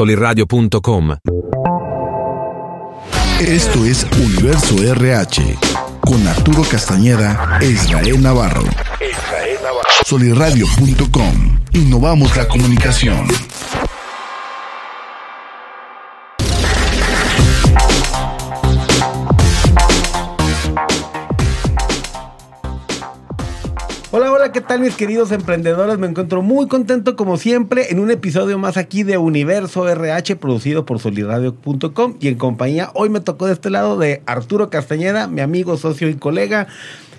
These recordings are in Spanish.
soliradio.com. Esto es Universo RH con Arturo Castañeda e Israel Navarro. Soliradio.com. Innovamos la comunicación. Hola, ¿qué tal mis queridos emprendedores? Me encuentro muy contento como siempre en un episodio más aquí de Universo RH producido por soliradio.com y en compañía hoy me tocó de este lado de Arturo Castañeda, mi amigo, socio y colega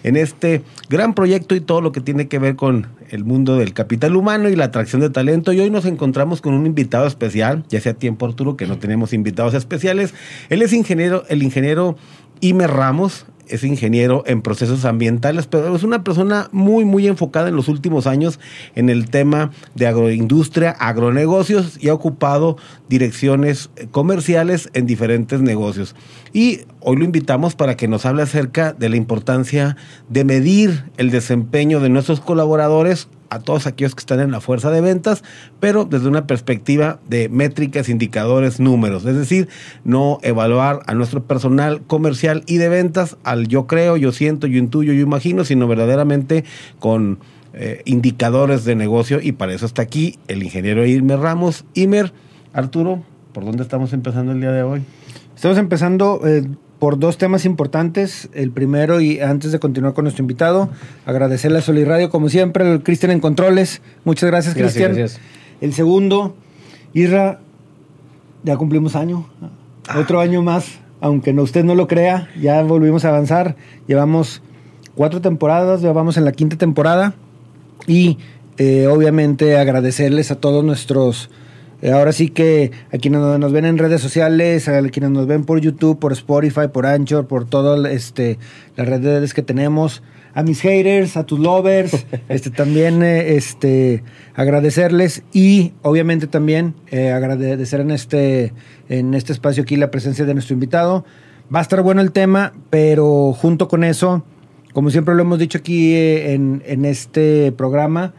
en este gran proyecto y todo lo que tiene que ver con el mundo del capital humano y la atracción de talento. Y hoy nos encontramos con un invitado especial, ya sea tiempo Arturo, que no tenemos invitados especiales. Él es ingeniero, el ingeniero Imer Ramos, es ingeniero en procesos ambientales, pero es una persona muy, muy enfocada en los últimos años en el tema de agroindustria, agronegocios y ha ocupado direcciones comerciales en diferentes negocios. Y hoy lo invitamos para que nos hable acerca de la importancia de medir el desempeño de nuestros colaboradores a todos aquellos que están en la fuerza de ventas, pero desde una perspectiva de métricas, indicadores, números. Es decir, no evaluar a nuestro personal comercial y de ventas al yo creo, yo siento, yo intuyo, yo imagino, sino verdaderamente con eh, indicadores de negocio y para eso está aquí el ingeniero Imer Ramos. Imer, Arturo, ¿por dónde estamos empezando el día de hoy? Estamos empezando eh, por dos temas importantes. El primero, y antes de continuar con nuestro invitado, agradecerle a Soliradio, como siempre, al Cristian en Controles. Muchas gracias, Cristian. El segundo, Irra, ya cumplimos año. Ah. Otro año más, aunque no, usted no lo crea, ya volvimos a avanzar. Llevamos cuatro temporadas, ya vamos en la quinta temporada. Y eh, obviamente agradecerles a todos nuestros ahora sí que a quienes nos ven en redes sociales, a quienes nos ven por YouTube, por Spotify, por Anchor, por todas este, las redes que tenemos, a mis haters, a tus lovers, este, también eh, este, agradecerles y obviamente también eh, agradecer en este, en este espacio aquí la presencia de nuestro invitado. Va a estar bueno el tema, pero junto con eso, como siempre lo hemos dicho aquí en, en este programa,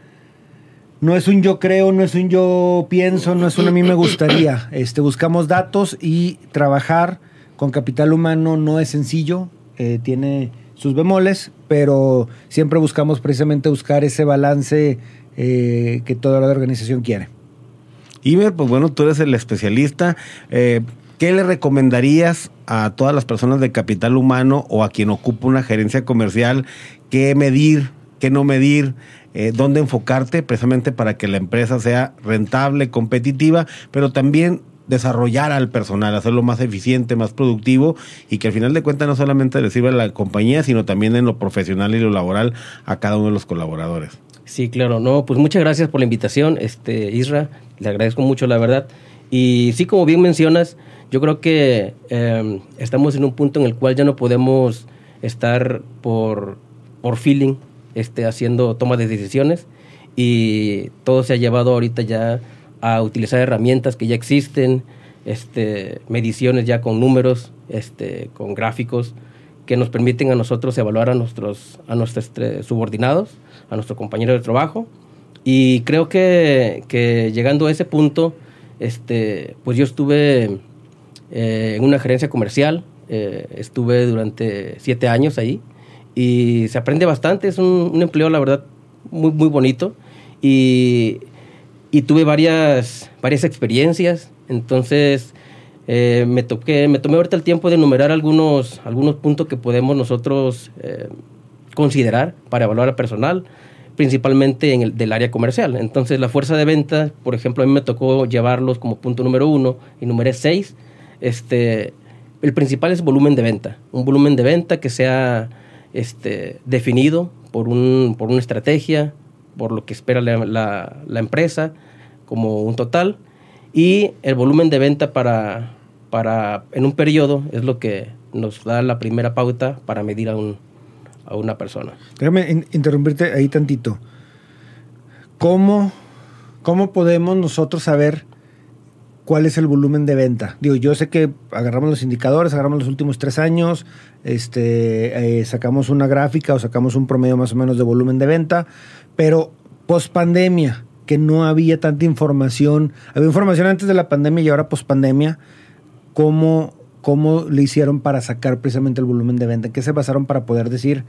no es un yo creo, no es un yo pienso, no es un a mí me gustaría. Este, buscamos datos y trabajar con capital humano no es sencillo, eh, tiene sus bemoles, pero siempre buscamos precisamente buscar ese balance eh, que toda la organización quiere. Iber, pues bueno, tú eres el especialista. Eh, ¿Qué le recomendarías a todas las personas de capital humano o a quien ocupa una gerencia comercial? ¿Qué medir? ¿Qué no medir? eh, dónde enfocarte precisamente para que la empresa sea rentable, competitiva, pero también desarrollar al personal, hacerlo más eficiente, más productivo y que al final de cuentas no solamente le sirva a la compañía, sino también en lo profesional y lo laboral a cada uno de los colaboradores. Sí, claro, no, pues muchas gracias por la invitación, este Isra, le agradezco mucho la verdad. Y sí, como bien mencionas, yo creo que em, estamos en un punto en el cual ya no podemos estar por, por feeling, este, haciendo toma de decisiones y todo se ha llevado ahorita ya a utilizar herramientas que ya existen, este, mediciones ya con números, este, con gráficos que nos permiten a nosotros evaluar a nuestros, a nuestros este, subordinados, a nuestro compañero de trabajo. Y creo que, llegando a ese punto, este, pues yo estuve eh, en una gerencia comercial, eh, estuve durante siete años ahí y se aprende bastante. Es un, empleo, la verdad, muy, muy bonito. Y, y tuve varias, varias experiencias. Entonces, eh, me, toqué, me tomé ahorita el tiempo de enumerar algunos, algunos puntos que podemos nosotros eh, considerar para evaluar al personal, principalmente en el del área comercial. Entonces, la fuerza de venta, por ejemplo, a mí me tocó llevarlos como punto número uno, y numeré seis. Este, el principal es volumen de venta. Un volumen de venta que sea este, definido por, un, por una estrategia, por lo que espera la, la, empresa como un total y el volumen de venta para, para en un periodo es lo que nos da la primera pauta para medir a, un, a una persona. Déjame interrumpirte ahí tantito. ¿Cómo, ¿Cómo podemos nosotros saber cuál es el volumen de venta. Digo, yo sé que agarramos los indicadores, agarramos los últimos tres años, este, eh, sacamos una gráfica o sacamos un promedio más o menos de volumen de venta, pero post pandemia, que no había tanta información. Había información antes de la pandemia y ahora post pandemia. ¿Cómo, ¿Cómo le hicieron para sacar precisamente el volumen de venta? ¿Qué se basaron para poder decir,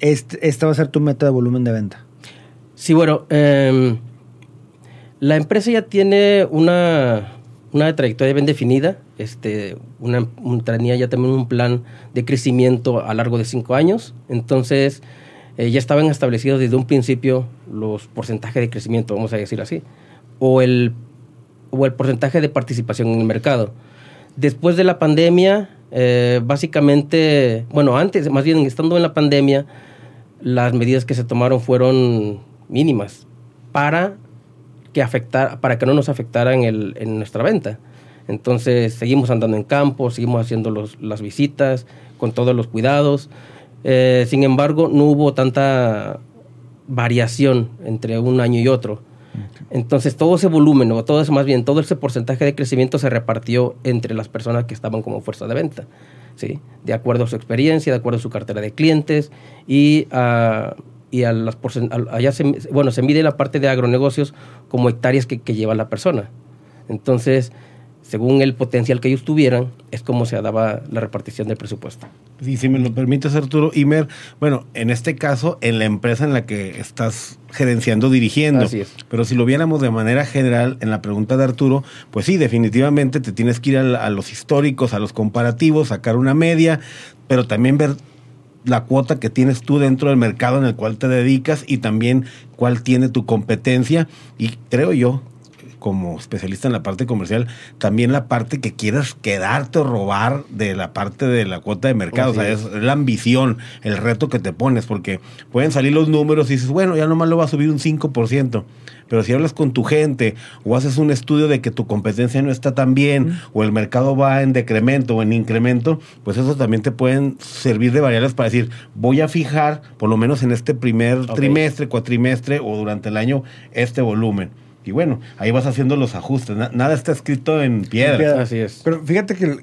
este, esta va a ser tu meta de volumen de venta? Sí, bueno, em, la empresa ya tiene una, una trayectoria bien definida. Este, una, tenía ya también un plan de crecimiento a largo de cinco años. Entonces, eh, ya estaban establecidos desde un principio los porcentajes de crecimiento, vamos a decir así, o el, o el porcentaje de participación en el mercado. Después de la pandemia, eh, básicamente, bueno, antes, más bien estando en la pandemia, las medidas que se tomaron fueron mínimas para que, afectar, para que no nos afectaran el, en nuestra venta. Entonces seguimos andando en campo, seguimos haciendo los, las visitas con todos los cuidados. Eh, sin embargo, no hubo tanta variación entre un año y otro. Entonces todo ese volumen, o todo ese, más bien todo ese porcentaje de crecimiento se repartió entre las personas que estaban como fuerza de venta, ¿sí? de acuerdo a su experiencia, de acuerdo a su cartera de clientes y a, y a las allá se, bueno, se mide la parte de agronegocios como hectáreas que, que lleva la persona. Entonces, según el potencial que ellos tuvieran, es como se daba la repartición del presupuesto. Si me lo permites, Arturo. Imer, bueno, en este caso, en la empresa en la que estás gerenciando, dirigiendo. Así es. Pero si lo viéramos de manera general en la pregunta de Arturo, pues sí, definitivamente te tienes que ir a, a los históricos, a los comparativos, sacar una media, pero también ver la cuota que tienes tú dentro del mercado en el cual te dedicas y también cuál tiene tu competencia. Y creo yo como especialista en la parte comercial, también la parte que quieras quedarte o robar de la parte de la cuota de mercado. o sea, es, la ambición, el reto que te pones, porque pueden salir los números y dices, bueno, ya nomás lo va a subir un 5%. Pero si hablas con tu gente o haces un estudio de que tu competencia no está tan bien o el mercado va en decremento o en incremento, pues eso también te pueden servir de variables para decir, voy a fijar, por lo menos en este primer trimestre, cuatrimestre o durante el año, este volumen. Y bueno, ahí vas haciendo los ajustes. nada está escrito en piedra. Así es. Pero fíjate que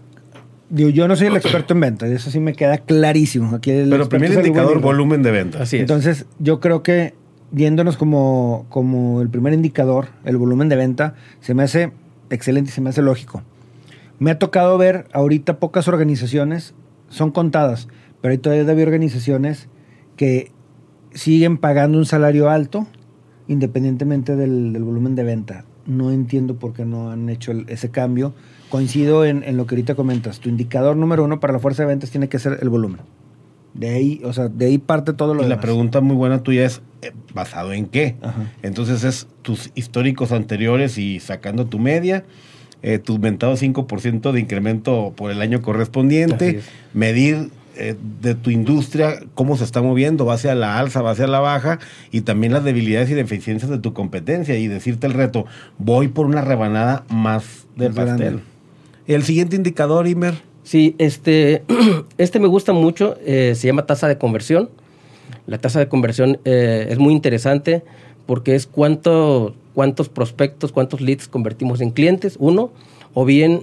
digo, yo no soy el experto en venta, eso sí me queda clarísimo. Aquí Pero primer indicador, volumen de venta. Así es. Entonces, yo creo que viéndonos como, como el primer indicador, el volumen de venta, se me hace excelente y se me hace lógico. Me ha tocado ver ahorita pocas organizaciones, son contadas, pero hay todavía organizaciones que siguen pagando un salario alto independientemente del, volumen de venta. No entiendo por qué no han hecho ese cambio. Coincido en, lo que ahorita comentas. Tu indicador número uno para la fuerza de ventas tiene que ser el volumen. De ahí, o sea, de ahí parte todo lo y la pregunta muy buena tuya es, eh, ¿basado en qué? Entonces es tus históricos anteriores y sacando tu media, eh, tu inventado 5% de incremento por el año correspondiente, medir eh, de tu industria, cómo se está moviendo, va hacia la alza, va hacia la baja, y también las debilidades y deficiencias de tu competencia, y decirte el reto, voy por una rebanada más del pastel. El siguiente indicador, Imer. Sí, este, este me gusta mucho, eh, se llama tasa de conversión. La tasa de conversión eh, es muy interesante porque es cuánto, cuántos prospectos, cuántos leads convertimos en clientes, uno, o bien,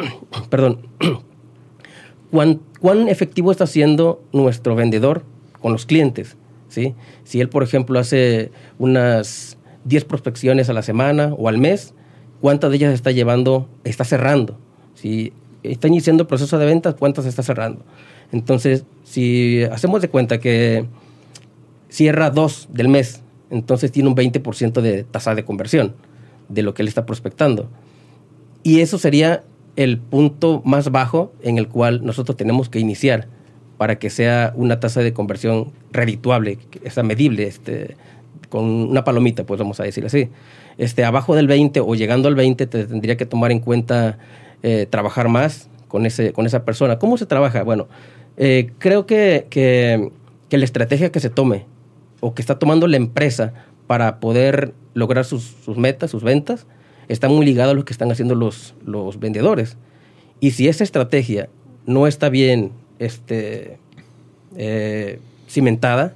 perdón, cuán, efectivo está siendo nuestro vendedor con los clientes. ¿sí? Si él, por ejemplo, hace unas 10 prospecciones a la semana o al mes, ¿cuántas de ellas está llevando, está cerrando? Si está iniciando el proceso de ventas, ¿cuántas está cerrando? Entonces, si hacemos de cuenta que cierra dos del mes, entonces tiene un 20% de tasa de conversión de lo que él está prospectando. Y eso sería el punto más bajo en el cual nosotros tenemos que iniciar para que sea una tasa de conversión redituable, que sea medible, este, con una palomita, pues vamos a decir así. Este, abajo del 20 o llegando al 20 te tendría que tomar en cuenta eh, trabajar más con, ese, con esa persona. ¿Cómo se trabaja? Bueno, eh, creo que, que, la estrategia que se tome o que está tomando la empresa para poder lograr sus, sus metas, sus ventas, está muy ligado a lo que están haciendo los, los vendedores. Y si esa estrategia no está bien este, eh, cimentada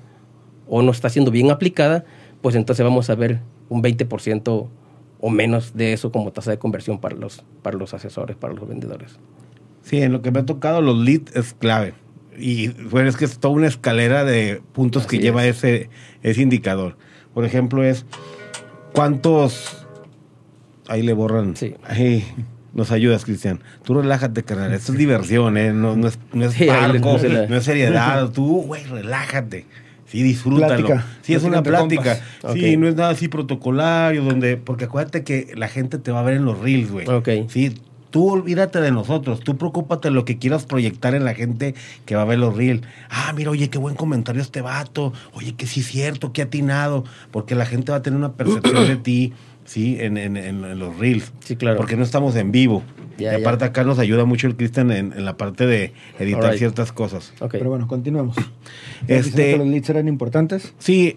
o no está siendo bien aplicada, pues entonces vamos a ver un 20% o menos de eso como tasa de conversión para los, para los asesores, para los vendedores. Sí, en lo que me ha tocado, los leads es clave. Y bueno, es que es toda una escalera de puntos que lleva ese, ese indicador. Por ejemplo, es ¿Cuántos? Ahí le borran. Sí. Ahí nos ayudas, Cristian. Tú relájate, carnal. Esto es diversión, ¿eh? No, no es, no es parco, la- no es seriedad. Tú, güey, relájate. Sí, disfrútalo. Plática. Sí, es una Plática. Sí, no es nada así protocolario, donde. Porque acuérdate que la gente te va a ver en los reels, güey. Ok. Sí, tú olvídate de nosotros. Tú preocúpate de lo que quieras proyectar en la gente que va a ver los reels. Ah, mira, oye, qué buen comentario este vato. Oye, que sí es cierto, qué atinado. Porque la gente va a tener una percepción de ti, sí, en, en- en- en los reels. Sí, claro. Porque no estamos en vivo. Ya, y aparte ya. acá nos ayuda mucho el Cristian en, en la parte de editar ciertas cosas. Ok. Pero bueno, continuemos. Este- Este... que los leads eran importantes. Sí,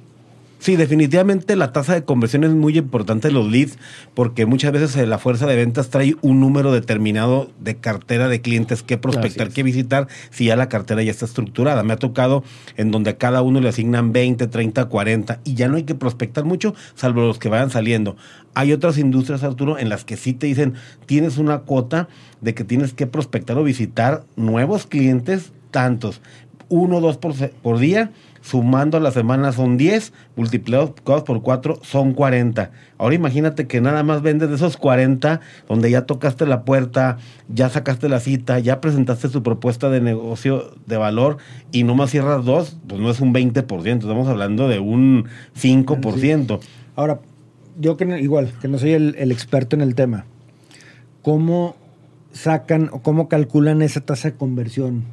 sí, definitivamente la tasa de conversión es muy importante en los leads porque muchas veces eh, la fuerza de ventas trae un número determinado de cartera de clientes que prospectar, que visitar si ya la cartera ya está estructurada. Me ha tocado en donde a cada uno le asignan 20, 30, 40 y ya no hay que prospectar mucho salvo los que vayan saliendo. Hay otras industrias, Arturo, en las que sí te dicen tienes una cuota de que tienes que prospectar o visitar nuevos clientes, tantos, uno o dos por, por día, sumando a la semana son 10, multiplicados por 4 son 40. Ahora imagínate que nada más vendes de esos 40, donde ya tocaste la puerta, ya sacaste la cita, ya presentaste tu propuesta de negocio de valor y nomás cierras dos, pues no es un 20%, estamos hablando de un 5%. Ahora, yo que no- igual, que no soy el, el experto en el tema, ¿cómo sacan o cómo calculan esa tasa de conversión?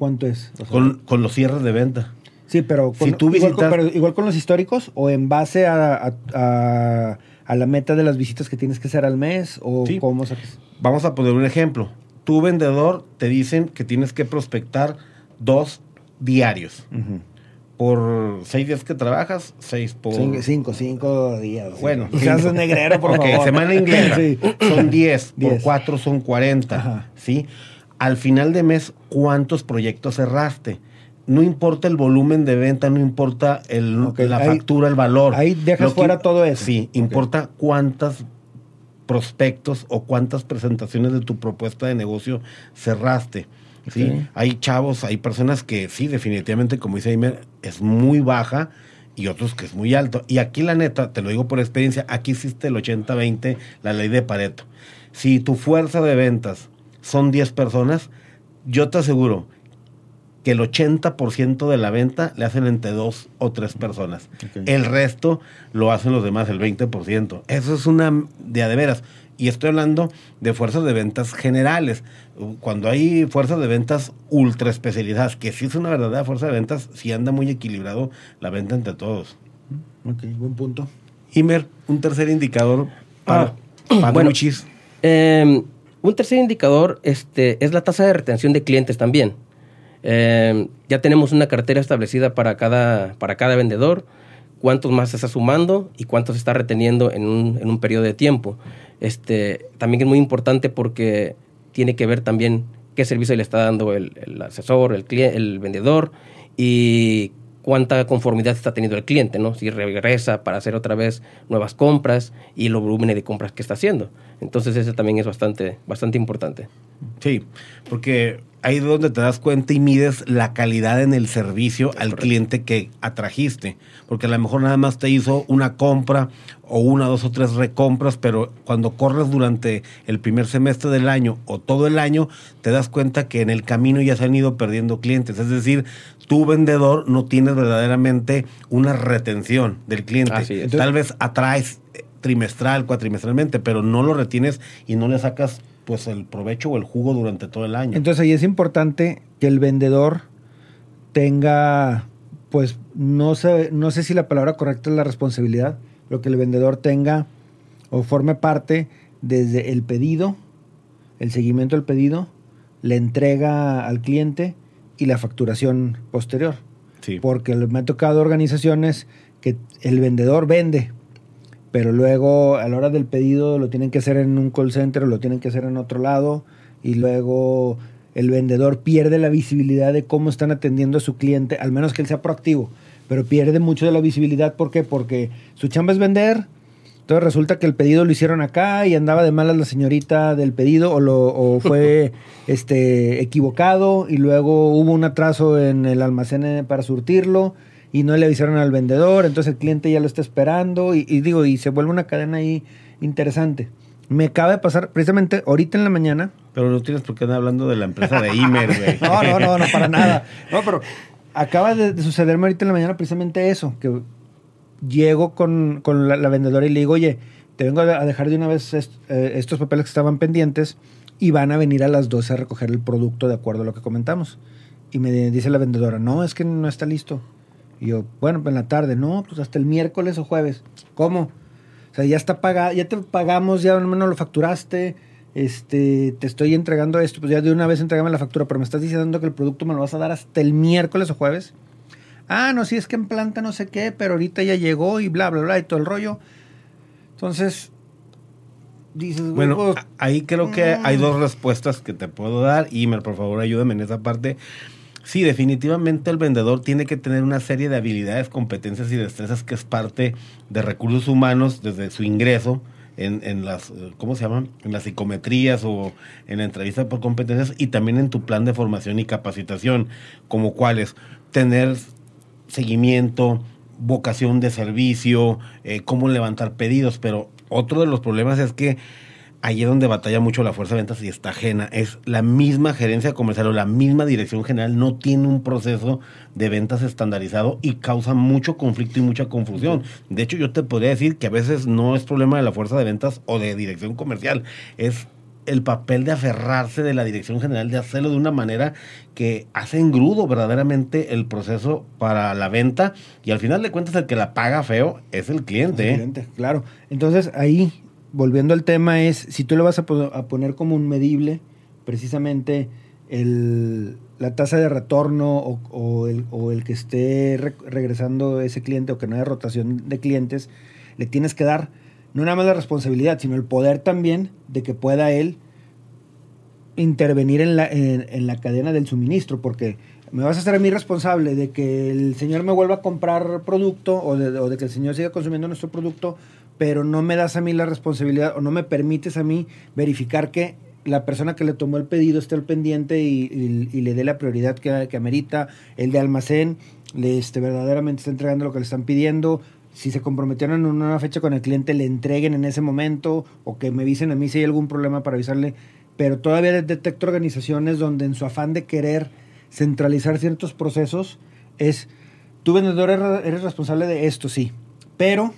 ¿Cuánto es? O sea, Con, con los cierres de venta. sí, pero, con, si tú igual, con, visitas- pero igual con los históricos o en base a, a- a- a la meta de las visitas que tienes que hacer al mes o Sí. cómo sacas. Vamos a poner un ejemplo. Tu vendedor te dicen que tienes que prospectar dos diarios. Por seis días que trabajas, seis por... Cinco, cinco, cinco días. Bueno, no seas cinco. negrero, por Ok, favor. semana inglesa. Sí. Son 10, por Diez. 4 son 40. Ajá. ¿sí? Al final de mes, ¿cuántos proyectos cerraste? No importa el volumen de venta, no importa el, la ahí- factura, el valor. ahí dejas que- fuera todo eso. Sí, importa cuántas prospectos o cuántas presentaciones de tu propuesta de negocio cerraste. ¿sí? Hay chavos, hay personas que sí, definitivamente, como dice Aimer, es muy baja y otros que es muy alto. Y aquí la neta, te lo digo por experiencia, aquí existe el 80-20, la ley de Pareto. Si tu fuerza de ventas son 10 personas, yo te aseguro que el 80% de la venta le hacen entre dos o tres personas. El resto lo hacen los demás, el 20%. Eso es una de a de veras. Y estoy hablando de fuerzas de ventas generales. Cuando hay fuerzas de ventas ultra especializadas, que sí es una verdadera fuerza de ventas, sí anda muy equilibrado la venta entre todos. Ok, buen punto. Imer, un tercer indicador para, Ah, para bueno. Luchis. Eh, un tercer indicador este, es la tasa de retención de clientes también. Eh, ya tenemos una cartera establecida para cada, para cada vendedor, cuántos más se está sumando y cuántos se está reteniendo en un, en un periodo de tiempo. Este, también es muy importante porque tiene que ver también qué servicio le está dando el, el asesor, el, cliente, el vendedor y cuánta conformidad está teniendo el cliente, ¿no? Si regresa para hacer otra vez nuevas compras y los volúmenes de compras que está haciendo. Entonces eso también es bastante, bastante importante. Sí, porque ahí es donde te das cuenta y mides la calidad en el servicio al cliente que atrajiste. Porque a lo mejor nada más te hizo una compra o una, dos o tres recompras, pero cuando corres durante el primer semestre del año o todo el año, te das cuenta que en el camino ya se han ido perdiendo clientes. Es decir, tu vendedor no tienes verdaderamente una retención del cliente. Así es. Tal vez atraes trimestral, cuatrimestralmente, pero no lo retienes y no le sacas pues el provecho o el jugo durante todo el año. Entonces ahí es importante que el vendedor tenga, pues no sé, no sé si la palabra correcta es la responsabilidad, pero que el vendedor tenga o forme parte desde el pedido, el seguimiento del pedido, la entrega al cliente y la facturación posterior. sí. Porque me ha tocado organizaciones que el vendedor vende, pero luego a la hora del pedido lo tienen que hacer en un call center o lo tienen que hacer en otro lado y luego el vendedor pierde la visibilidad de cómo están atendiendo a su cliente, al menos que él sea proactivo, pero pierde mucho de la visibilidad. ¿Por qué? Porque su chamba es vender. Entonces resulta que el pedido lo hicieron acá y andaba de malas la señorita del pedido o, lo, o fue este, equivocado y luego hubo un atraso en el almacén eh, para surtirlo y no le avisaron al vendedor, entonces el cliente ya lo está esperando y, digo, y se vuelve una cadena ahí interesante. Me acaba de pasar precisamente ahorita en la mañana. Pero no tienes por qué andar hablando de la empresa de Imer, güey. no, no, no, no, para nada. No, pero acaba de, sucederme ahorita en la mañana precisamente eso, que llego con, la, vendedora y le digo, oye, te vengo a dejar de una vez eh, estos papeles que estaban pendientes y van a venir a las 12 a recoger el producto de acuerdo a lo que comentamos. Y me dice la vendedora, no, es que no está listo. Y yo, bueno, pues en la tarde, no, pues hasta el miércoles o jueves. ¿Cómo? O sea, ya está pagado, ya te pagamos, ya al menos lo facturaste, este, te estoy entregando esto, pues ya de una vez entregame la factura, pero me estás diciendo que el producto me lo vas a dar hasta el miércoles o jueves. Ah, no, sí, es que en planta no sé qué, pero ahorita ya llegó y bla, bla, bla, y todo el rollo. Entonces, dices, bueno, pues, ahí creo que hay mm". dos respuestas que te puedo dar. y por favor, ayúdame en esa parte. Sí, definitivamente el vendedor tiene que tener una serie de habilidades, competencias y destrezas que es parte de recursos humanos desde su ingreso en, en las, ¿cómo se llaman? En las psicometrías o en la entrevista por competencias y también en tu plan de formación y capacitación, como cuáles, tener seguimiento, vocación de servicio, eh, cómo levantar pedidos, pero otro de los problemas es que ahí es donde batalla mucho la fuerza de ventas y está ajena. Es la misma gerencia comercial o la misma dirección general no tiene un proceso de ventas estandarizado y causa mucho conflicto y mucha confusión. De hecho, yo te podría decir que a veces no es problema de la fuerza de ventas o de dirección comercial, es el papel de aferrarse de la dirección general, de hacerlo de una manera que hace engrudo verdaderamente el proceso para la venta y al final de cuentas el que la paga feo es el cliente. El ¿eh? cliente, claro. Entonces ahí volviendo al tema, es si tú le vas a, poner como un medible precisamente el, la tasa de retorno o, el, que esté regresando ese cliente o que no haya rotación de clientes, le tienes que dar no nada más la responsabilidad, sino el poder también de que pueda él intervenir en la, en la cadena del suministro, porque me vas a hacer a mí responsable de que el señor me vuelva a comprar producto o de, que el señor siga consumiendo nuestro producto, pero no me das a mí la responsabilidad o no me permites a mí verificar que la persona que le tomó el pedido esté al pendiente y, le dé la prioridad que, que, amerita, el de almacén, le este, verdaderamente está entregando lo que le están pidiendo, si se comprometieron en una fecha con el cliente, le entreguen en ese momento o que me avisen a mí si hay algún problema para avisarle, pero todavía detecto organizaciones donde en su afán de querer centralizar ciertos procesos es, tu vendedor eres responsable de esto, sí, pero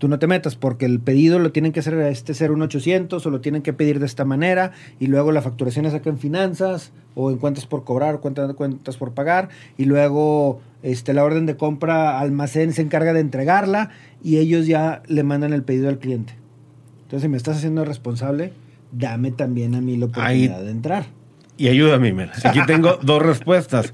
tú no te metas porque el pedido lo tienen que hacer a este ser un 800 o lo tienen que pedir de esta manera y luego la facturación es acá en finanzas o en cuentas por cobrar o cuentas, cuentas por pagar y luego este, la orden de compra almacén se encarga de entregarla y ellos ya le mandan el pedido al cliente. Entonces, si me estás haciendo responsable, dame también a mí la oportunidad de entrar. Y ayúdame, Mira. Aquí tengo dos respuestas.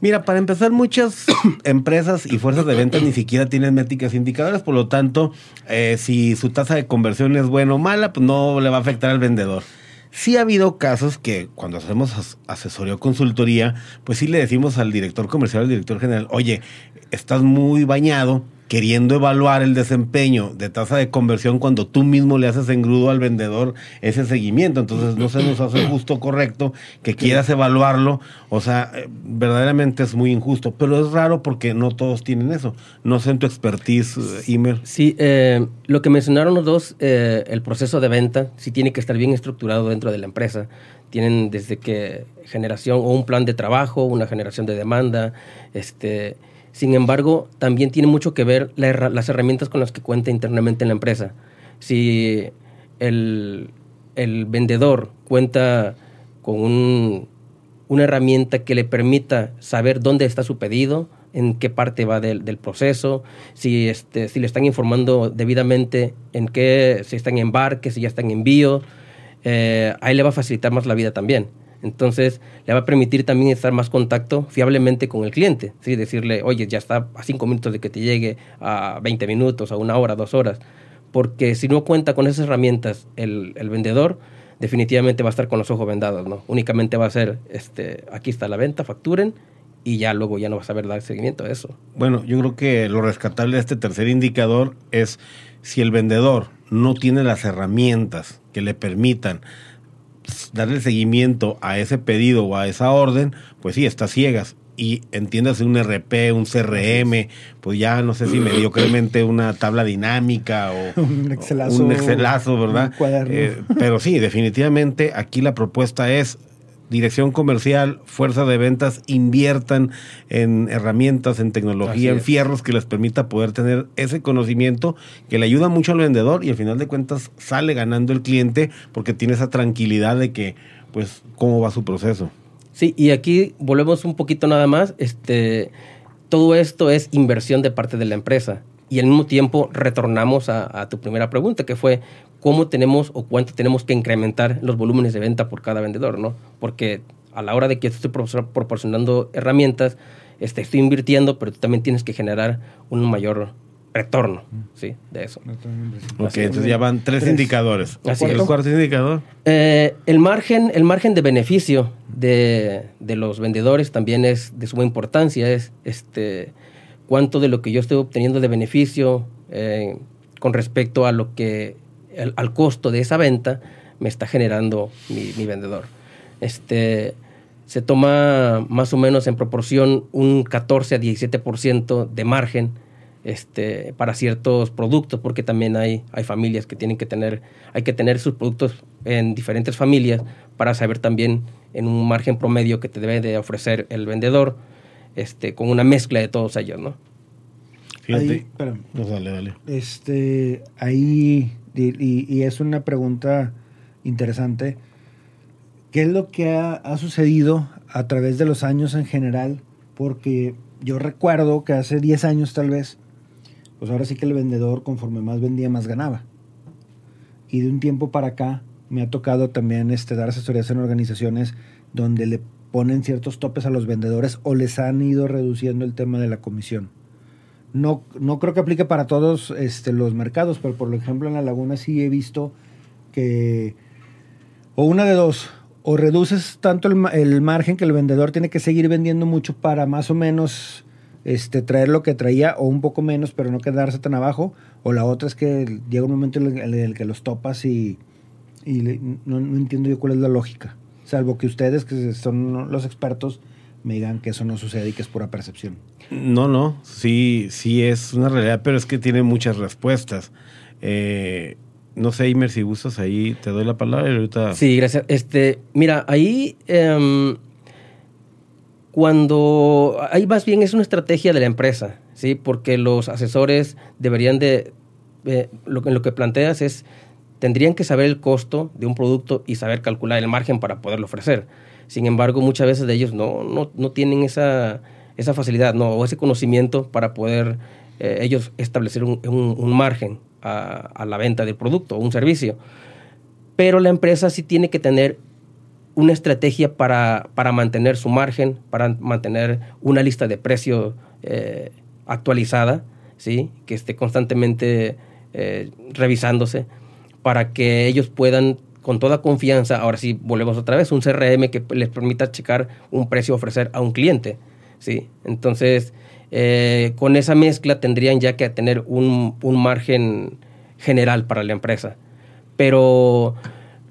Mira, para empezar, muchas empresas y fuerzas de venta ni siquiera tienen métricas indicadores, por lo tanto, eh, si su tasa de conversión es buena o mala, pues no le va a afectar al vendedor. Sí ha habido casos que cuando hacemos asesoría o consultoría, pues sí le decimos al director comercial, al director general, oye, estás muy bañado, queriendo evaluar el desempeño de tasa de conversión cuando tú mismo le haces engrudo al vendedor ese seguimiento. Entonces no se nos hace justo correcto que quieras evaluarlo. O sea, eh, verdaderamente es muy injusto. Pero es raro porque no todos tienen eso. No sé en tu expertise, eh, Imer. Sí, eh, lo que mencionaron los dos, el proceso de venta, sí tiene que estar bien estructurado dentro de la empresa. Tienen desde que generación o un plan de trabajo, una generación de demanda, este sin embargo, también tiene mucho que ver las herramientas con las que cuenta internamente en la empresa. Si el, vendedor cuenta con una herramienta que le permita saber dónde está su pedido, en qué parte va del, proceso, si, este, si le están informando debidamente en qué, si están en embarque, si ya están en envío, eh, ahí le va a facilitar más la vida también. Entonces, le va a permitir también estar más contacto fiablemente con el cliente. ¿sí? Decirle, oye, ya está a cinco minutos de que te llegue, a 20 minutos, a una hora, dos horas. Porque si no cuenta con esas herramientas el, vendedor, definitivamente va a estar con los ojos vendados, ¿no? Únicamente va a ser, este, aquí está la venta, facturen, y ya luego ya no va a saber dar seguimiento a eso. Bueno, yo creo que lo rescatable de este tercer indicador es si el vendedor no tiene las herramientas que le permitan darle seguimiento a ese pedido o a esa orden, pues sí, está ciegas. y entiéndase un RP, un CRM, pues ya no sé si mediocremente una tabla dinámica o un Excelazo, un Excelazo ¿verdad? Eh, pero sí, definitivamente aquí la propuesta es dirección comercial, fuerza de ventas, inviertan en herramientas, en tecnología, en fierros que les permita poder tener ese conocimiento que le ayuda mucho al vendedor y al final de cuentas sale ganando el cliente porque tiene esa tranquilidad de que, pues, cómo va su proceso. Sí, y aquí volvemos un poquito nada más. Este, todo esto es inversión de parte de la empresa. Y al mismo tiempo retornamos a, tu primera pregunta, que fue cómo tenemos o cuánto tenemos que incrementar los volúmenes de venta por cada vendedor, ¿no? Porque a la hora de que estoy proporcionando herramientas, este, estoy invirtiendo, pero tú también tienes que generar un mayor retorno, ¿sí? De eso. Ok, entonces ya van tres, indicadores. Así ¿El cuarto indicador? Eh, el, margen, el margen de beneficio de, los vendedores también es de suma importancia, es este cuánto de lo que yo estoy obteniendo de beneficio eh, con respecto a lo que al costo de esa venta me está generando mi, vendedor. Este, se toma más o menos en proporción un 14 a 17% de margen este, para ciertos productos, porque también hay, hay familias que tienen que tener, hay que tener sus productos en diferentes familias para saber también en un margen promedio que te debe de ofrecer el vendedor, este, con una mezcla de todos ellos, ¿no? Fíjate. Ahí, no, dale, dale. Este, ahí, y, y, es una pregunta interesante. ¿Qué es lo que ha, ha sucedido a través de los años en general? Porque yo recuerdo que hace 10 años tal vez, pues ahora sí que el vendedor conforme más vendía, más ganaba. Y de un tiempo para acá me ha tocado también este, dar asesorías en organizaciones donde le ponen ciertos topes a los vendedores o les han ido reduciendo el tema de la comisión. No, no creo que aplique para todos este, los mercados, pero por ejemplo en la laguna sí he visto que, o una de dos, o reduces tanto el, el margen que el vendedor tiene que seguir vendiendo mucho para más o menos este, traer lo que traía o un poco menos, pero no quedarse tan abajo. O la otra es que llega un momento en el, que los topas y, no, entiendo yo cuál es la lógica. Salvo que ustedes, que son los expertos, me digan que eso no sucede y que es pura percepción. No, no, sí, sí es una realidad, pero es que tiene muchas respuestas. Eh, no sé, Imer, si gustas, ahí te doy la palabra y ahorita... Sí, gracias. Este, mira, ahí em, cuando ahí más bien es una estrategia de la empresa, ¿sí? Porque los asesores deberían de, eh, lo, lo que planteas es, tendrían que saber el costo de un producto y saber calcular el margen para poderlo ofrecer. Sin embargo, muchas veces de ellos no, no, no tienen esa, esa facilidad no, o ese conocimiento para poder eh, ellos establecer un, un, margen a, la venta del producto o un servicio. Pero la empresa sí tiene que tener una estrategia para, para, mantener su margen, para mantener una lista de precios eh, actualizada, ¿sí? que esté constantemente eh, revisándose, para que ellos puedan con toda confianza, ahora sí, volvemos otra vez, un CRM que les permita checar un precio a ofrecer a un cliente. ¿sí? Entonces, eh, con esa mezcla tendrían ya que tener un, un margen general para la empresa. Pero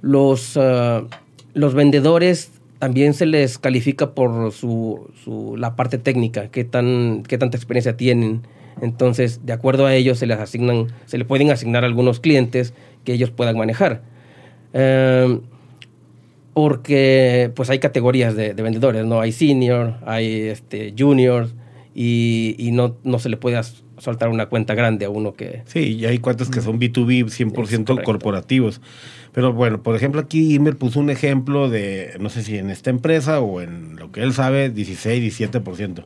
los... Uh, los vendedores también se les califica por su, su, la parte técnica, qué, tan, qué tanta experiencia tienen. Entonces, de acuerdo a ellos, se les asignan, se le pueden asignar algunos clientes que ellos puedan manejar. Em, porque pues hay categorías de, vendedores, ¿no? Hay senior, hay este, junior, y, y no, no se le puede soltar una cuenta grande a uno que... Sí, y hay cuentas que son B2B 100% corporativos. Pero bueno, por ejemplo, aquí Imer puso un ejemplo de, no sé si en esta empresa o en lo que él sabe, 16, 17%.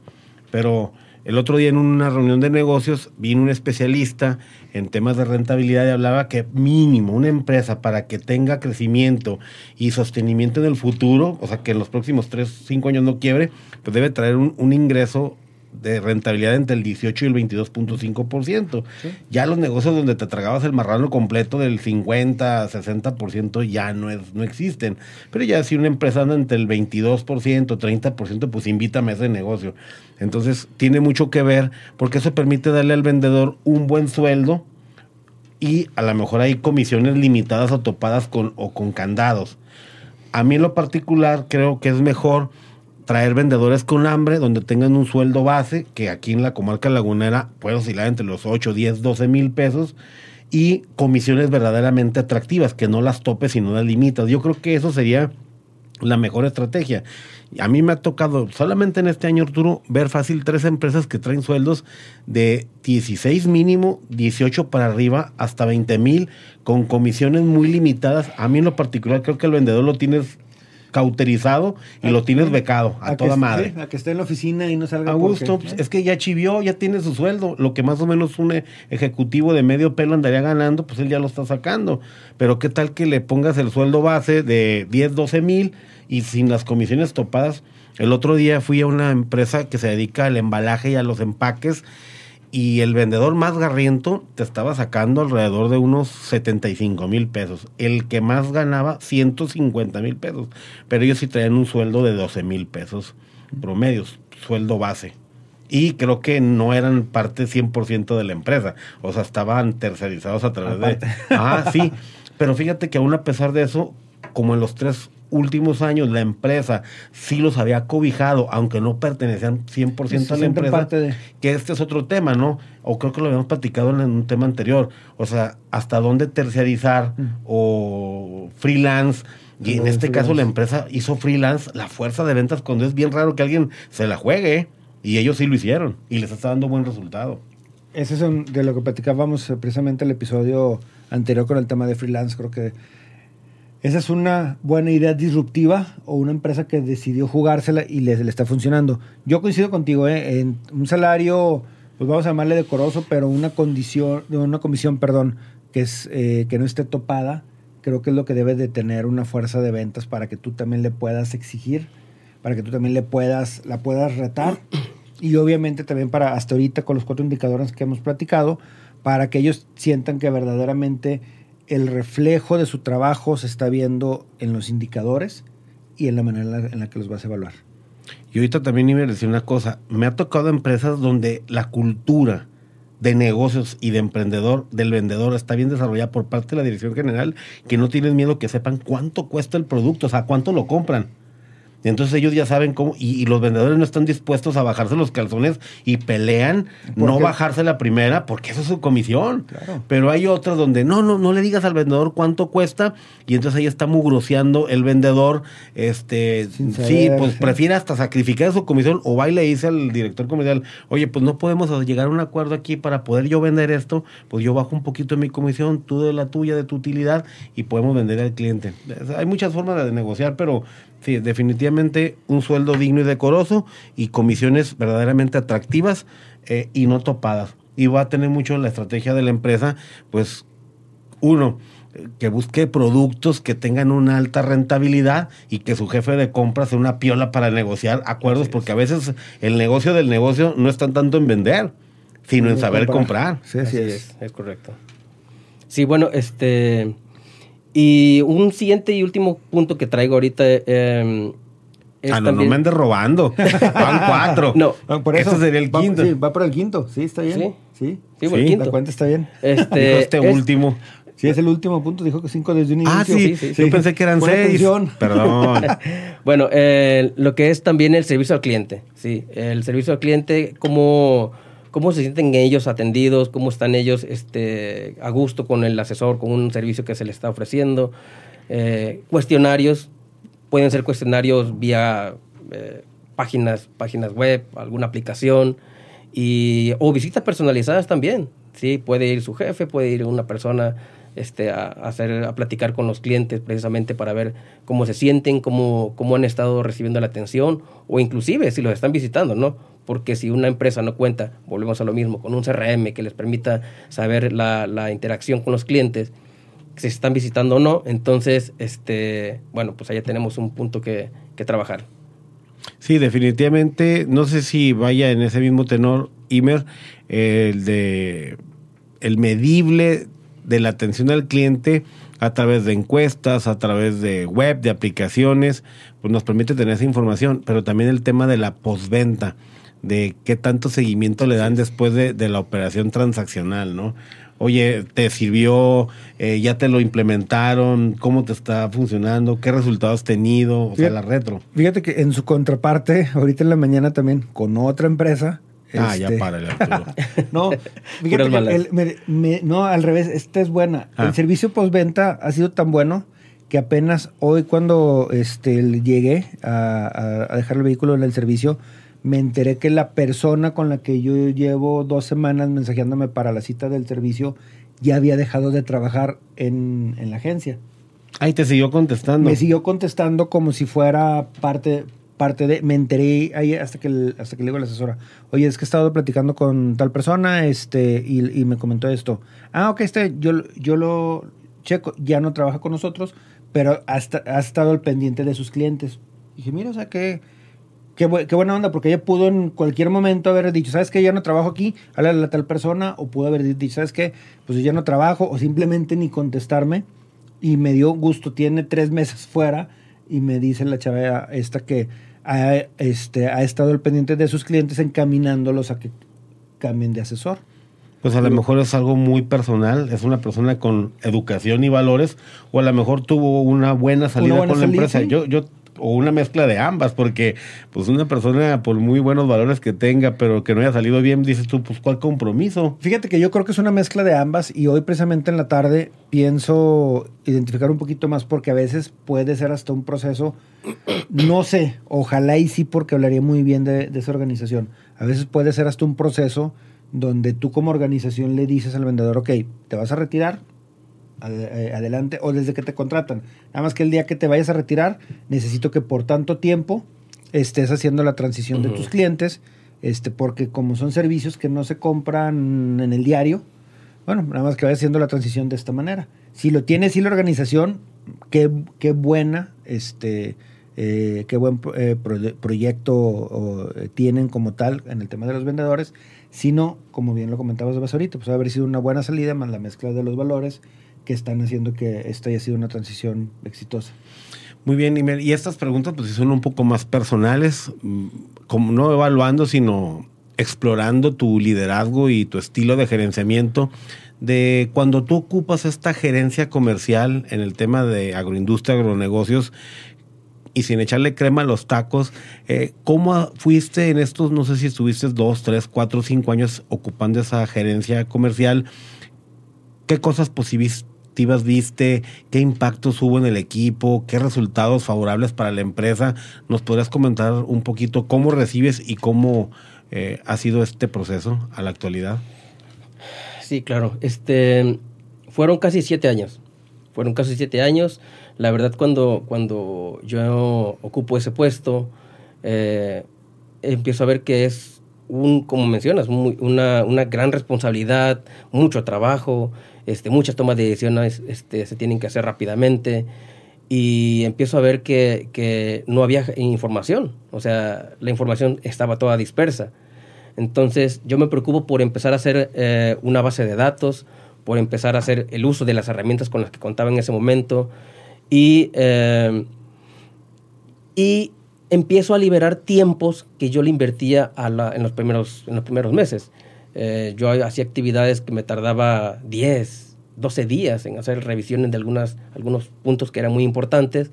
Pero el otro día en una reunión de negocios vino un especialista en temas de rentabilidad y hablaba que mínimo una empresa para que tenga crecimiento y sostenimiento en el futuro, o sea, que en los próximos 3, 5 años no quiebre, pues debe traer un, un ingreso de rentabilidad entre el 18 y el 22.5%. Ya los negocios donde te tragabas el marrano completo del 50, 60% ya no, es, no existen. Pero ya si una empresa anda entre el 22%, 30%, pues invítame a ese negocio. Entonces tiene mucho que ver porque eso permite darle al vendedor un buen sueldo y a lo mejor hay comisiones limitadas o topadas con, o con candados. A mí en lo particular creo que es mejor traer vendedores con hambre donde tengan un sueldo base, que aquí en la comarca lagunera puede oscilar entre los 8, 10, 12 mil pesos, y comisiones verdaderamente atractivas, que no las topes y no las limitas. Yo creo que eso sería la mejor estrategia. A mí me ha tocado solamente en este año, Arturo, ver fácil tres empresas que traen sueldos de 16 mínimo, 18 para arriba, hasta 20 mil, con comisiones muy limitadas. A mí en lo particular creo que el vendedor lo tienes cauterizado y lo tienes becado a, toda madre. a que esté en la oficina y no salga. A gusto, pues, es que ya chivió, ya tiene su sueldo. Lo que más o menos un ejecutivo de medio pelo andaría ganando, pues él ya lo está sacando. Pero qué tal que le pongas el sueldo base de 10, 12 mil y sin las comisiones topadas. El otro día fui a una empresa que se dedica al embalaje y a los empaques y el vendedor más garriento te estaba sacando alrededor de unos 75 mil pesos. El que más ganaba 150 mil pesos. Pero ellos sí traían un sueldo de 12 mil pesos promedios, sueldo base. Y creo que no eran parte 100% de la empresa. O sea, estaban tercerizados a través de... Ah, sí. Pero fíjate que aún a pesar de eso, como en los tres últimos años la empresa sí los había cobijado, aunque no pertenecían 100% a la empresa, que este es otro tema, ¿no? O creo que lo habíamos platicado en un tema anterior, o sea, hasta dónde terciarizar mm. o freelance. Y en este caso la empresa hizo freelance la fuerza de ventas cuando es bien raro que alguien se la juegue. Y ellos sí lo hicieron y les está dando buen resultado. Ese es de lo que platicábamos precisamente el episodio anterior con el tema de freelance. Creo que esa es una buena idea disruptiva o una empresa que decidió jugársela y le, está funcionando. Yo coincido contigo, ¿eh? en un salario, pues vamos a llamarle decoroso, pero una condición, una comisión, perdón, que, es, eh, que no esté topada, creo que es lo que debe de tener una fuerza de ventas para que tú también le puedas exigir, para que tú también le puedas, la puedas retar y obviamente también para hasta ahorita con los cuatro indicadores que hemos platicado, para que ellos sientan que verdaderamente el reflejo de su trabajo se está viendo en los indicadores y en la manera en la que los vas a evaluar. Y ahorita también iba a decir una cosa, me ha tocado empresas donde la cultura de negocios y de emprendedor del vendedor está bien desarrollada por parte de la dirección general, que no tienen miedo que sepan cuánto cuesta el producto, o sea, cuánto lo compran. Entonces ellos ya saben cómo, y, los vendedores no están dispuestos a bajarse los calzones y pelean no bajarse la primera porque eso es su comisión. Pero hay otras donde no, no, no le digas al vendedor cuánto cuesta y entonces ahí está mugroseando el vendedor. Este, sí, pues prefiere hasta sacrificar su comisión o va y le dice al director comercial, oye, pues no podemos llegar a un acuerdo aquí para poder yo vender esto, pues yo bajo un poquito de mi comisión, tú de la tuya, de tu utilidad y podemos vender al cliente. Hay muchas formas de negociar, pero Sí, definitivamente un sueldo digno y decoroso y comisiones verdaderamente atractivas eh, y no topadas. Y va a tener mucho la estrategia de la empresa, pues uno, que busque productos que tengan una alta rentabilidad y que su jefe de compra sea una piola para negociar acuerdos, porque a veces el negocio del negocio no está tanto en vender, sino en saber comprar. Sí, sí, es. es correcto. Sí, bueno, este y un siguiente y último punto que traigo ahorita eh, es ah, no, no me andes robando. Van cuatro. No, por eso sería el quinto. Va, sí, va por el quinto. Sí, está bien. Sí, sí, sí, sí La cuenta está bien. Este, este último. Sí, es el último punto. Dijo que cinco desde un ah, inicio. Ah, sí. sí, Yo pensé que eran seis. Perdón. bueno, eh, lo que es también el servicio al cliente. Sí, el servicio al cliente, como cómo se sienten ellos atendidos, cómo están ellos este, a gusto con el asesor, con un servicio que se les está ofreciendo. Eh, cuestionarios, pueden ser cuestionarios vía eh, páginas, páginas web, alguna aplicación, y, o visitas personalizadas también. ¿sí? Puede ir su jefe, puede ir una persona este, a, hacer, a platicar con los clientes precisamente para ver cómo se sienten, cómo, cómo han estado recibiendo la atención, o inclusive si los están visitando, ¿no? porque si una empresa no cuenta, volvemos a lo mismo, con un CRM que les permita saber la, interacción con los clientes, si están visitando o no, entonces, este, bueno, pues allá tenemos un punto que, trabajar. Sí, definitivamente, no sé si vaya en ese mismo tenor, Imer, el de el medible de la atención al cliente a través de encuestas, a través de web, de aplicaciones, pues nos permite tener esa información, pero también el tema de la postventa de qué tanto seguimiento le dan después de, la operación transaccional, ¿no? oye, ¿te sirvió? Eh, ¿Ya te lo implementaron? ¿Cómo te está funcionando? ¿Qué resultados has tenido? O sea, la retro. Fíjate que en su contraparte, ahorita en la mañana también, con otra empresa. Ah, ya este, para no, fíjate que no, al revés, esta es buena. El ah. servicio postventa ha sido tan bueno que apenas hoy cuando este, llegué a, a dejar el vehículo en el servicio, me enteré que la persona con la que yo llevo dos semanas mensajeándome para la cita del servicio ya había dejado de trabajar en, la agencia. Ahí te siguió contestando. Me siguió contestando como si fuera parte, parte de. Me enteré ahí hasta que, hasta que le digo a la asesora: Oye, es que he estado platicando con tal persona este, y, me comentó esto. Ah, ok, este, yo, yo lo checo. Ya no trabaja con nosotros, pero ha, ha estado al pendiente de sus clientes. Y dije: Mira, o sea, que Qué, buena onda, porque ella pudo en cualquier momento haber dicho, ¿sabes qué? Ya no trabajo aquí, háblale a tal persona, o pudo haber dicho, ¿sabes qué? Pues ya no trabajo, o simplemente ni contestarme. Y me dio gusto, tiene tres meses fuera, y me dice la chava esta que ha, este, ha estado al pendiente de sus clientes encaminándolos a que cambien de asesor. Pues a lo mejor es algo muy personal, es una persona con educación y valores, o a lo mejor tuvo una buena salida con la empresa. Yo, yo o una mezcla de ambas, porque pues una persona por muy buenos valores que tenga, pero que no haya salido bien, dices tú, pues ¿cuál compromiso? Fíjate que yo creo que es una mezcla de ambas y hoy precisamente en la tarde pienso identificar un poquito más porque a veces puede ser hasta un proceso, no sé, ojalá y sí porque hablaría muy bien de, de esa organización, a veces puede ser hasta un proceso donde tú como organización le dices al vendedor, ok, te vas a retirar, adelante o desde que te contratan. Nada más que el día que te vayas a retirar, necesito que por tanto tiempo estés haciendo la transición de tus clientes, este, porque como son servicios que no se compran en el diario, bueno, nada más que vayas haciendo la transición de esta manera. Si lo tienes y la organización, qué, qué buena, este, eh, qué buen eh, proyecto tienen como tal en el tema de los vendedores, sino, como bien lo comentabas de ahorita, pues haber sido una buena salida más la mezcla de los valores que están haciendo que esto haya sido una transición exitosa. Muy bien, y estas preguntas pues son un poco más personales, mm, como no evaluando, sino explorando tu liderazgo y tu estilo de gerenciamiento de cuando tú ocupas esta gerencia comercial en el tema de agroindustria, agronegocios, y sin echarle crema a los tacos, eh, ¿cómo fuiste en estos, no sé si estuviste dos, tres, cuatro, cinco años ocupando esa gerencia comercial? ¿Qué cosas posibles viste? ¿Qué impactos hubo en el equipo? ¿Qué resultados favorables para la empresa? ¿Nos podrías comentar un poquito cómo recibes y cómo eh, ha sido este proceso a la actualidad? Sí, claro. Este, fueron casi siete años. Fueron casi siete años. La verdad, cuando, cuando yo ocupo ese puesto, eh, empiezo a ver que es un, como mencionas, una, una gran responsabilidad, mucho trabajo, este, muchas tomas de decisiones este, se tienen que hacer rápidamente. Y empiezo a ver que, no había información, o sea, la información estaba toda dispersa. Entonces yo me preocupo por empezar a hacer eh, una base de datos, por empezar a hacer el uso de las herramientas con las que contaba en ese momento. Y, eh, y empiezo a liberar tiempos que yo le invertía en, los primeros, en los primeros meses. Eh, yo hacía actividades que me tardaba 10, 12 días en hacer revisiones de algunas, algunos puntos que eran muy importantes.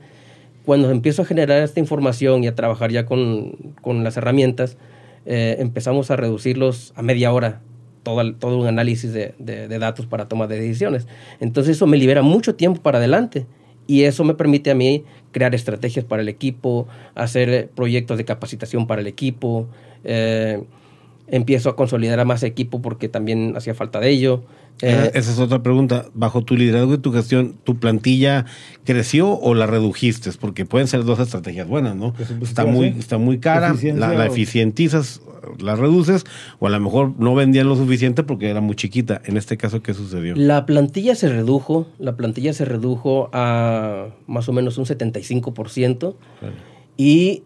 Cuando empiezo a generar esta información y a trabajar ya con, con las herramientas, eh, empezamos a reducirlos a media hora, todo, todo un análisis de, de, de, datos para toma de decisiones. Entonces eso me libera mucho tiempo para adelante y eso me permite a mí crear estrategias para el equipo, hacer proyectos de capacitación para el equipo. Eh, empiezo a consolidar a más equipo porque también hacía falta de ello. Eh, esa es otra pregunta. Bajo tu liderazgo y tu gestión, ¿tu plantilla creció o la redujiste? Porque pueden ser dos estrategias buenas, ¿no? Está muy, está muy cara, la, la, eficientizas, la reduces, o a lo mejor no vendían lo suficiente porque era muy chiquita. En este caso, ¿qué sucedió? La plantilla se redujo, la plantilla se redujo a más o menos un 75%, y,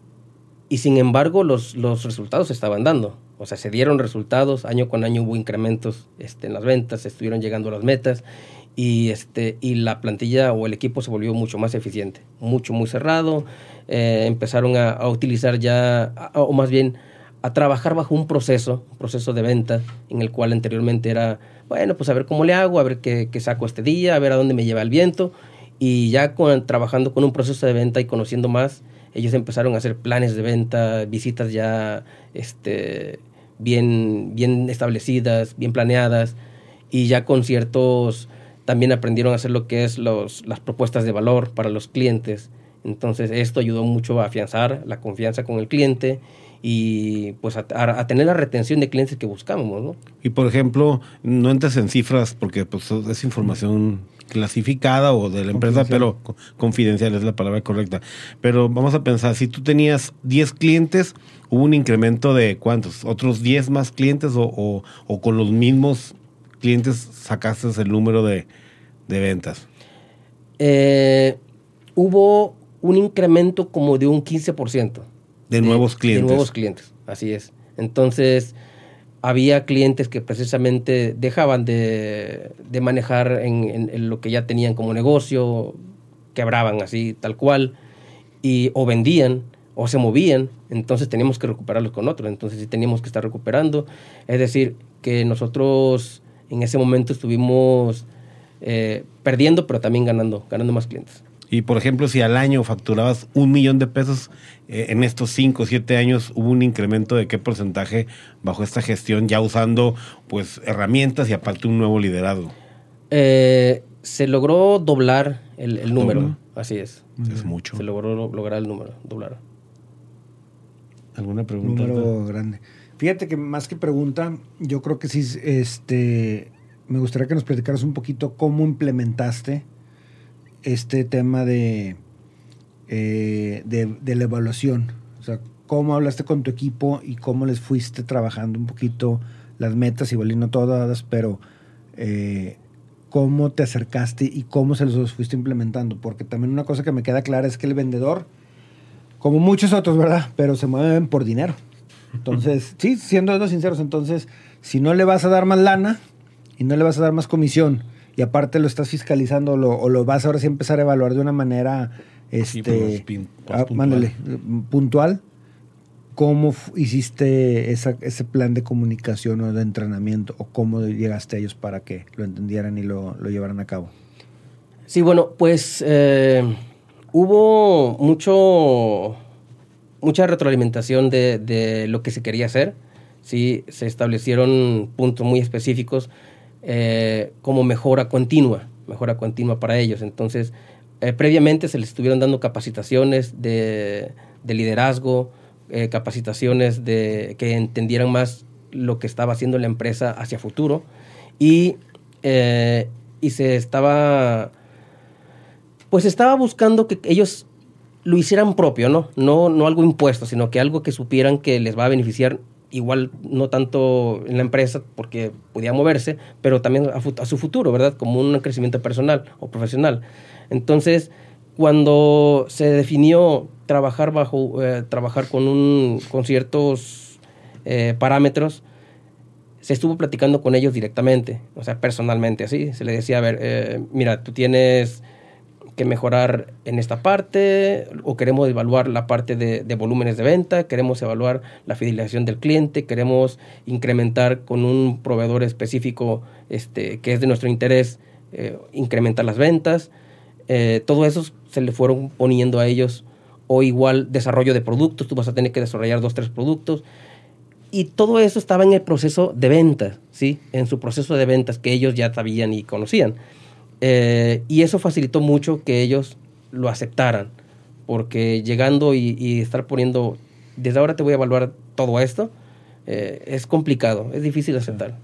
y sin embargo los, los resultados se estaban dando. O sea, se dieron resultados, año con año hubo incrementos este, en las ventas, estuvieron llegando a las metas y, este, y la plantilla o el equipo se volvió mucho más eficiente, mucho, muy cerrado. Eh, empezaron a, utilizar ya, o más bien a trabajar bajo un proceso, un proceso de venta, en el cual anteriormente era bueno, pues a ver cómo le hago, a ver qué, saco este día, a ver a dónde me lleva el viento. Y ya trabajando con un proceso de venta y conociendo más, ellos empezaron a hacer planes de venta, visitas ya este, bien, bien establecidas, bien planeadas, y ya con ciertos, también aprendieron a hacer lo que es los, las propuestas de valor para los clientes. Entonces esto ayudó mucho a afianzar la confianza con el cliente y pues a, tener la retención de clientes que buscábamos, ¿no? Y por ejemplo, no entres en cifras porque pues es información clasificada o de la empresa, pero confidencial es la palabra correcta. Pero vamos a pensar, si tú tenías 10 clientes, hubo un incremento de cuántos, otros 10 más clientes o, o, con los mismos clientes sacaste el número de, de ventas. Eh, hubo un incremento como de un 15%. De, nuevos clientes. De nuevos clientes, así es. Entonces, había clientes que precisamente dejaban de, manejar en, lo que ya tenían como negocio, quebraban así, tal cual, y o vendían o se movían, entonces teníamos que recuperarlos con otros, entonces sí teníamos que estar recuperando. Es decir, que nosotros en ese momento estuvimos eh, perdiendo, pero también ganando, ganando más clientes. Y por ejemplo, si al año facturabas un millón de pesos, eh, en estos cinco o siete años hubo un incremento de qué porcentaje bajo esta gestión, ya usando pues herramientas y aparte un nuevo liderazgo. Eh, se logró doblar el, número, así es. Es mucho. Se logró lograr el número, doblar. ¿Alguna pregunta? Número grande. Fíjate que más que pregunta, yo creo que sí, este, me gustaría que nos platicaras un poquito cómo implementaste este tema de, eh, de, la evaluación. O sea, cómo hablaste con tu equipo y cómo les fuiste trabajando un poquito las metas, igual y no todas, pero eh, cómo te acercaste y cómo se los fuiste implementando. Porque también una cosa que me queda clara es que el vendedor, como muchos otros, ¿verdad? Pero se mueven por dinero. Entonces, sí, siendo sinceros, entonces, si no le vas a dar más lana y no le vas a dar más comisión y aparte lo estás fiscalizando o lo vas ahora sí a empezar a evaluar de una manera este, ah, puntual. ¿Cómo hiciste ese plan de comunicación o de entrenamiento o cómo llegaste a ellos para que lo entendieran y lo, llevaran a cabo? Sí, bueno, pues eh, hubo mucho, mucha retroalimentación de, de, lo que se quería hacer. Sí, se establecieron puntos muy específicos eh, como mejora continua, mejora continua para ellos. Entonces, eh, previamente se les estuvieron dando capacitaciones de, liderazgo, eh, capacitaciones de que entendieran más lo que estaba haciendo la empresa hacia futuro y, y se estaba, pues estaba buscando que ellos lo hicieran propio, ¿no? ¿no? No algo impuesto, sino que algo que supieran que les va a beneficiar igual no tanto en la empresa porque podía moverse, pero también a, su futuro, ¿verdad? Como un crecimiento personal o profesional. Entonces, cuando se definió trabajar bajo, eh, trabajar con, un, con ciertos eh, parámetros, se estuvo platicando con ellos directamente, o sea, personalmente, así. Se le decía, a ver, eh, mira, tú tienes que mejorar en esta parte o queremos evaluar la parte de, volúmenes de venta, queremos evaluar la fidelización del cliente, queremos incrementar con un proveedor específico este, que es de nuestro interés, eh, incrementar las ventas. Eh, todo eso se le fueron poniendo a ellos o igual desarrollo de productos, tú vas a tener que desarrollar dos, tres productos. Y todo eso estaba en el proceso de ventas, ¿sí? En su proceso de ventas que ellos ya sabían y conocían. Eh, y eso facilitó mucho que ellos lo aceptaran, porque llegando y, estar poniendo, desde ahora te voy a evaluar todo esto, eh, es complicado, es difícil aceptar.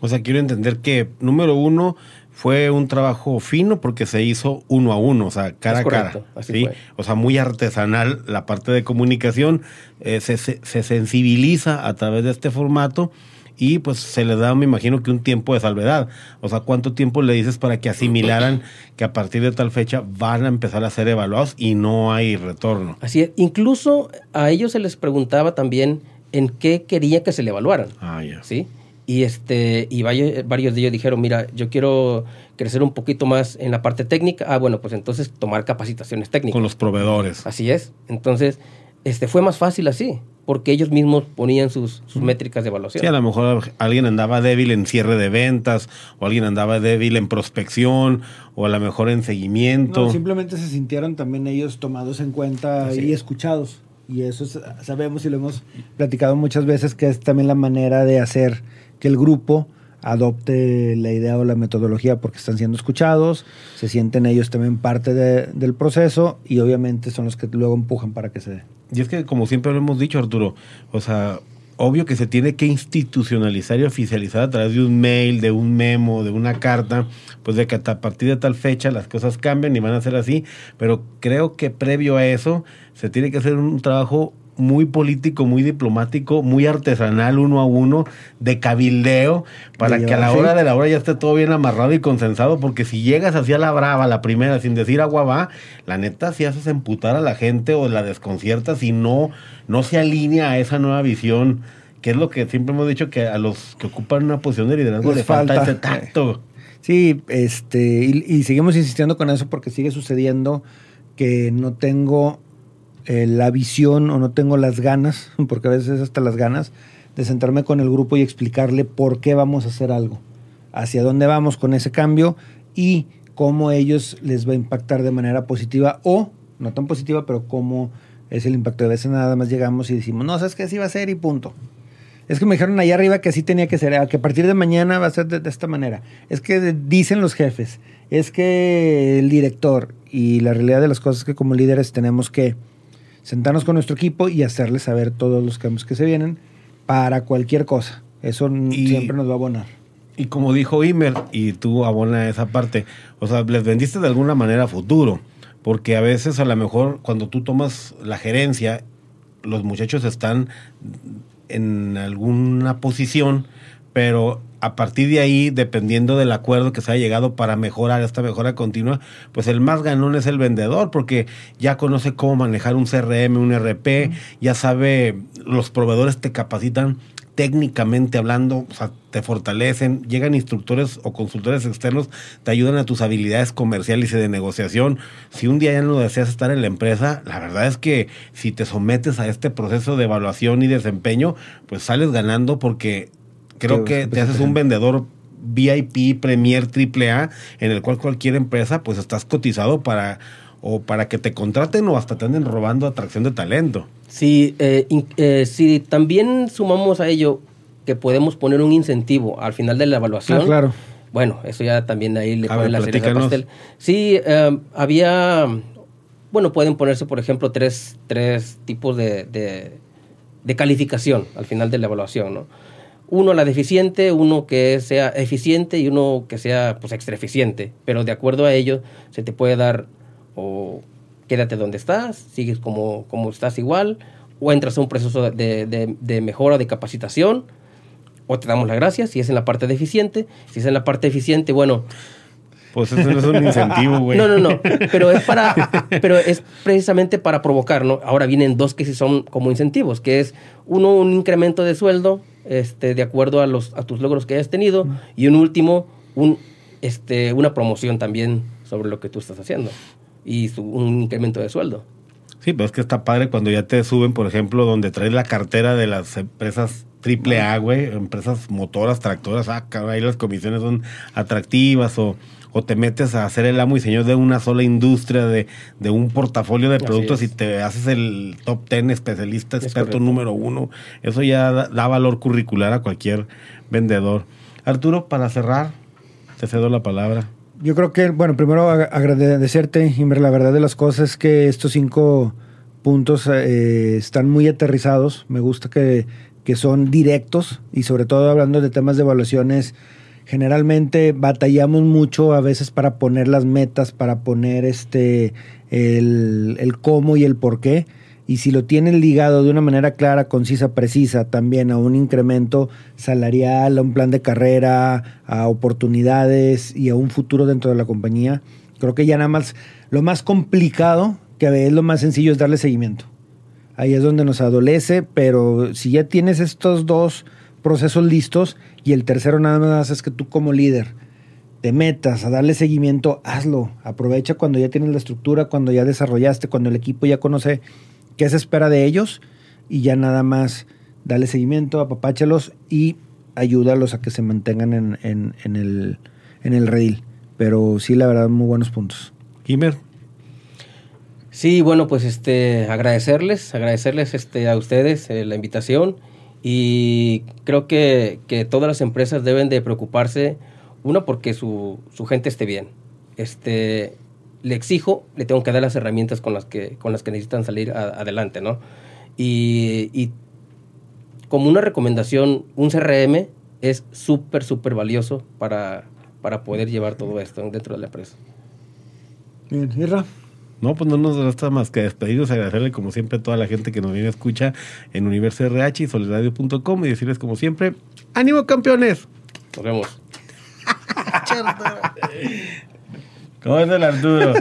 O sea, quiero entender que, número uno, fue un trabajo fino porque se hizo uno a uno, o sea, cara a cara. ¿sí? O sea, muy artesanal la parte de comunicación, eh, se, se sensibiliza a través de este formato y pues se le da, me imagino que un tiempo de salvedad. O sea, ¿cuánto tiempo le dices para que asimilaran que a partir de tal fecha van a empezar a ser evaluados y no hay retorno? Así es. Incluso a ellos se les preguntaba también en qué quería que se le evaluaran. Ah, ya. ¿Sí? Y, este, y varios, varios de ellos dijeron, mira, yo quiero crecer un poquito más en la parte técnica. Ah, bueno, pues entonces tomar capacitaciones técnicas. Con los proveedores. Así es. Entonces, este, fue más fácil así porque ellos mismos ponían sus, sus métricas de evaluación. Sí, a lo mejor alguien andaba débil en cierre de ventas, o alguien andaba débil en prospección, o a lo mejor en seguimiento. No, simplemente se sintieron también ellos tomados en cuenta y escuchados. Y eso sabemos y lo hemos platicado muchas veces que es también la manera de hacer que el grupo adopte la idea o la metodología porque están siendo escuchados, se sienten ellos también parte del proceso y obviamente son los que luego empujan para que se dé. Y es que como siempre lo hemos dicho Arturo, o sea, obvio que se tiene que institucionalizar y oficializar a través de un mail, de un memo, de una carta, pues de que a partir de tal fecha las cosas cambian y van a ser así, pero creo que previo a eso se tiene que hacer un trabajo muy político, muy diplomático, muy artesanal uno a uno, de cabildeo, para que a la hora de la hora ya esté todo bien amarrado y consensado, porque si llegas así a la brava, la primera, sin decir agua va, la neta si haces emputar a la gente o la desconciertas si no, no se alinea a esa nueva visión, que es lo que siempre hemos dicho que a los que ocupan una posición de liderazgo les, falta. ese tacto. Sí, este, y seguimos insistiendo con eso porque sigue sucediendo que no tengo eh, la visión o no tengo las ganas, porque a veces hasta las ganas, de sentarme con el grupo y explicarle por qué vamos a hacer algo, hacia dónde vamos con ese cambio y cómo ellos les va a impactar de manera positiva o no tan positiva, pero cómo es el impacto. A veces nada más llegamos y decimos, no, sabes que así va a ser y punto. Es que me dijeron allá arriba que así tenía que ser, que a partir de mañana va a ser de esta manera. Es que dicen los jefes, es que el director y la realidad de las cosas es que como líderes tenemos que sentarnos con nuestro equipo y hacerles saber todos los cambios que se vienen para cualquier cosa. Eso siempre nos va a abonar. Y como dijo Imer, y tú abona esa parte, o sea, les vendiste de alguna manera futuro, porque a veces a lo mejor cuando tú tomas la gerencia, los muchachos están en alguna posición, pero a partir de ahí, dependiendo del acuerdo que se haya llegado para mejorar esta mejora continua, pues el más ganón es el vendedor, porque ya conoce cómo manejar un CRM, un RP, ya sabe, los proveedores te capacitan técnicamente hablando, o sea, te fortalecen, llegan instructores o consultores externos, te ayudan a tus habilidades comerciales y de negociación. Si un día ya no deseas estar en la empresa, la verdad es que si te sometes a este proceso de evaluación y desempeño, pues sales ganando porque Creo que te haces un vendedor VIP, Premier, AAA, en el cual cualquier empresa, pues estás cotizado para o para que te contraten o hasta te anden robando atracción de talento. Sí, eh, eh, si también sumamos a ello que podemos poner un incentivo al final de la evaluación. Ah, claro. Bueno, eso ya también ahí le ponen la cereza pastel. Sí, eh, había, bueno, pueden ponerse, por ejemplo, tres, tres tipos de, de, de calificación al final de la evaluación, ¿no? Uno la deficiente, uno que sea eficiente y uno que sea pues extra eficiente. Pero de acuerdo a ello se te puede dar o quédate donde estás, sigues como, como estás igual, o entras a un proceso de, de, de mejora, de capacitación, o te damos las gracias si es en la parte deficiente. Si es en la parte eficiente, bueno, pues eso no es un incentivo, güey. No, no, no. Pero es para, pero es precisamente para provocar, ¿no? Ahora vienen dos que sí son como incentivos, que es uno, un incremento de sueldo, este, de acuerdo a los, a tus logros que hayas tenido, y un último, un, este, una promoción también sobre lo que tú estás haciendo. Y un incremento de sueldo. Sí, pero es que está padre cuando ya te suben, por ejemplo, donde traes la cartera de las empresas triple A, güey, empresas motoras, tractoras, ah, ahí las comisiones son atractivas o o te metes a hacer el amo y señor de una sola industria, de, de un portafolio de productos y te haces el top ten especialista, experto número uno. Eso ya da, valor curricular a cualquier vendedor. Arturo, para cerrar, te cedo la palabra. Yo creo que, bueno, primero agradecerte, Inver, la verdad de las cosas es que estos cinco puntos eh, están muy aterrizados. Me gusta que, que son directos y sobre todo hablando de temas de evaluaciones generalmente batallamos mucho a veces para poner las metas, para poner este el, cómo y el por qué. Y si lo tienen ligado de una manera clara, concisa, precisa, también a un incremento salarial, a un plan de carrera, a oportunidades y a un futuro dentro de la compañía, creo que ya nada más lo más complicado, que es lo más sencillo, es darle seguimiento. Ahí es donde nos adolece, pero si ya tienes estos dos procesos listos y el tercero nada más es que tú como líder te metas a darle seguimiento, hazlo. Aprovecha cuando ya tienes la estructura, cuando ya desarrollaste, cuando el equipo ya conoce qué se espera de ellos y ya nada más dale seguimiento, apapáchalos y ayúdalos a que se mantengan en, en, en, el, en el redil. Pero sí, la verdad, muy buenos puntos. Kimber. Sí, bueno, pues este, agradecerles, agradecerles este, a ustedes eh, la invitación y creo que, que, todas las empresas deben de preocuparse, uno, porque su, su gente esté bien. Este, le exijo, le tengo que dar las herramientas con las que, con las que necesitan salir adelante, ¿no? Y, como una recomendación, un CRM es súper, súper valioso para, para poder llevar todo esto dentro de la empresa. Bien, Irra. No, pues no nos resta más que despedirnos, agradecerle como siempre a toda la gente que nos viene a escuchar en Universo RH y solidario.com y decirles como siempre, ¡ánimo campeones! Nos vemos. ¿Cómo es el Arturo?